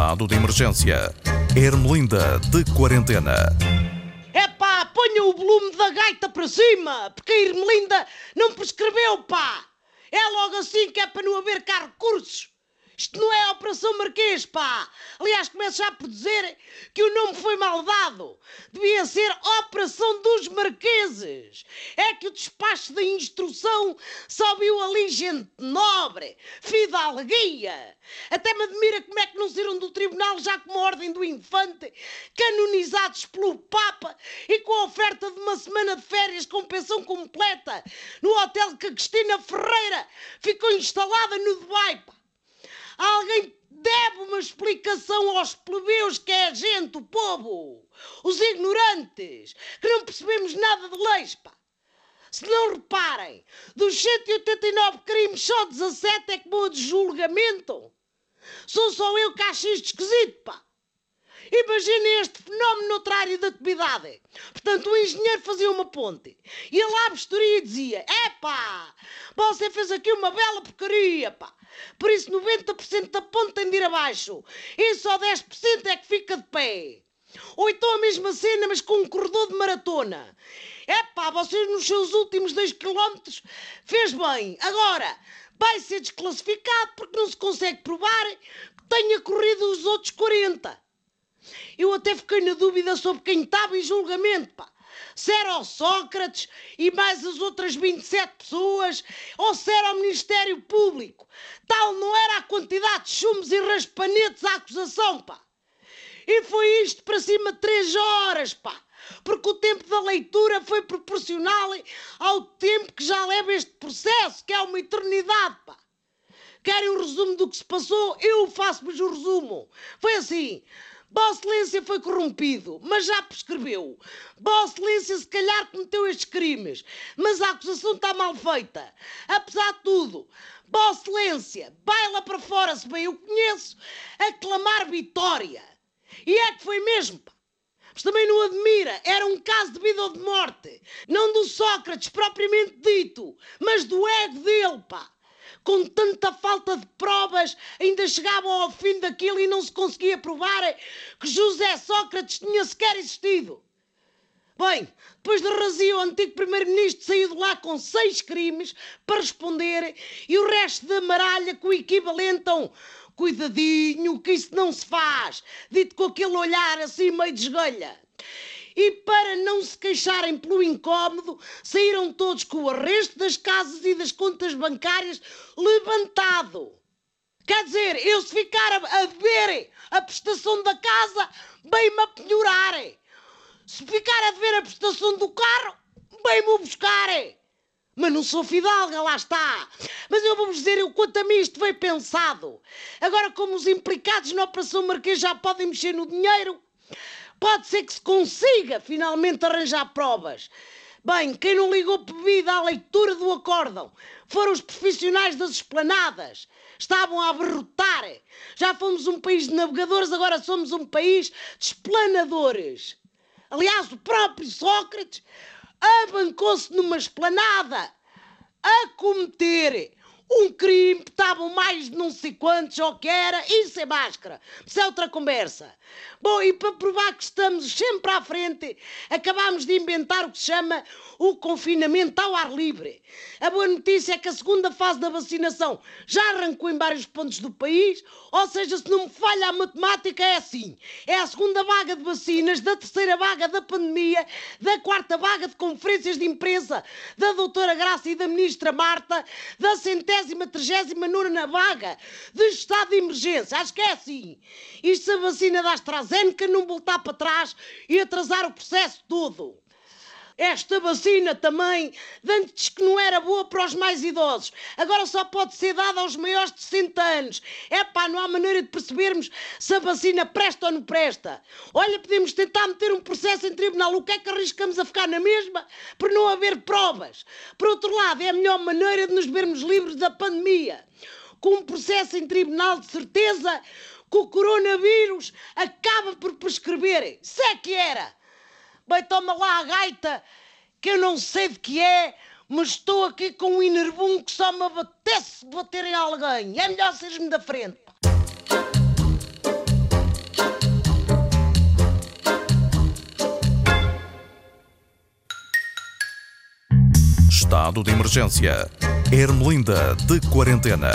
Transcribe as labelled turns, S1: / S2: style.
S1: estado de emergência. Ermelinda de quarentena.
S2: É pá, ponha o volume da gaita para cima, porque a Irmelinda não prescreveu, pá. É logo assim que é para não haver cá recursos. Isto não é a Operação Marquês, pá! Aliás, começo já por dizer que o nome foi mal dado. Devia ser Operação dos Marqueses. É que o despacho da instrução só viu ali gente nobre, fidalguia. Até me admira como é que não saíram do tribunal já com a ordem do infante, canonizados pelo Papa e com a oferta de uma semana de férias com pensão completa no hotel que a Cristina Ferreira ficou instalada no Dubai, pá. Alguém deve uma explicação aos plebeus que é a gente, o povo, os ignorantes, que não percebemos nada de leis, pá. Se não reparem, dos 189 crimes, só 17 é que vão de julgamento. Sou só eu que acho isto esquisito, pá. Imaginem este fenómeno noutra área de atividade. Portanto, o engenheiro fazia uma ponte. Ia lá à vistoria e dizia: Epá, você fez aqui uma bela porcaria, pá. Por isso 90% da ponte tem de ir abaixo. E só 10% é que fica de pé. Ou então a mesma cena, mas com um corredor de maratona. É pá, vocês nos seus últimos 2 km fez bem. Agora, vai ser desclassificado porque não se consegue provar que tenha corrido os outros 40. Eu até fiquei na dúvida sobre quem estava em julgamento, pá se era o Sócrates e mais as outras 27 pessoas, ou se era o Ministério Público. Tal não era a quantidade de chumos e raspanetes à acusação, pá. E foi isto para cima de três horas, pá. Porque o tempo da leitura foi proporcional ao tempo que já leva este processo, que é uma eternidade, pá. Querem o resumo do que se passou? Eu faço-vos o resumo. Foi assim. Vossa Excelência foi corrompido, mas já prescreveu. Vossa Excelência se calhar cometeu estes crimes, mas a acusação está mal feita. Apesar de tudo, Vossa Excelência, vai lá para fora, se bem eu conheço, a clamar vitória. E é que foi mesmo, pá. Mas também não admira, era um caso de vida ou de morte. Não do Sócrates propriamente dito, mas do ego dele, pá com tanta falta de provas, ainda chegavam ao fim daquilo e não se conseguia provar que José Sócrates tinha sequer existido. Bem, depois de razia, o antigo primeiro-ministro saiu de lá com seis crimes para responder e o resto da maralha com o equivalente a um cuidadinho, que isso não se faz, dito com aquele olhar assim meio de e para não se queixarem pelo incómodo, saíram todos com o arresto das casas e das contas bancárias levantado. Quer dizer, eu se ficar a, a dever a prestação da casa, bem-me a. Se ficar a dever a prestação do carro, bem-me a buscar. Mas não sou fidalga, lá está. Mas eu vou-vos dizer o quanto a mim isto foi pensado. Agora, como os implicados na Operação Marquês já podem mexer no dinheiro, Pode ser que se consiga finalmente arranjar provas. Bem, quem não ligou bebida à leitura do acórdão foram os profissionais das esplanadas. Estavam a abarrotar. Já fomos um país de navegadores, agora somos um país de esplanadores. Aliás, o próprio Sócrates abancou-se numa esplanada a cometer um crime, estavam mais de não sei quantos, ou que era, isso é máscara. Isso é outra conversa. Bom, e para provar que estamos sempre à frente, acabámos de inventar o que se chama o confinamento ao ar livre. A boa notícia é que a segunda fase da vacinação já arrancou em vários pontos do país, ou seja, se não me falha a matemática, é assim: é a segunda vaga de vacinas, da terceira vaga da pandemia, da quarta vaga de conferências de imprensa da doutora Graça e da ministra Marta, da centésima centésima, trigésima nona vaga de estado de emergência. Acho que é assim. Isto se a vacina da AstraZeneca não voltar para trás e atrasar o processo todo. Esta vacina também, antes que não era boa para os mais idosos, agora só pode ser dada aos maiores de 60 anos. É pá, não há maneira de percebermos se a vacina presta ou não presta. Olha, podemos tentar meter um processo em tribunal, o que é que arriscamos a ficar na mesma por não haver provas? Por outro lado, é a melhor maneira de nos vermos livres da pandemia. Com um processo em tribunal, de certeza que o coronavírus acaba por prescrever. Se é que era. Bem, toma lá a gaita, que eu não sei de que é, mas estou aqui com um enerbum que só me abatece de bater em alguém. É melhor seres-me da frente.
S1: Estado de emergência. Ermelinda de quarentena.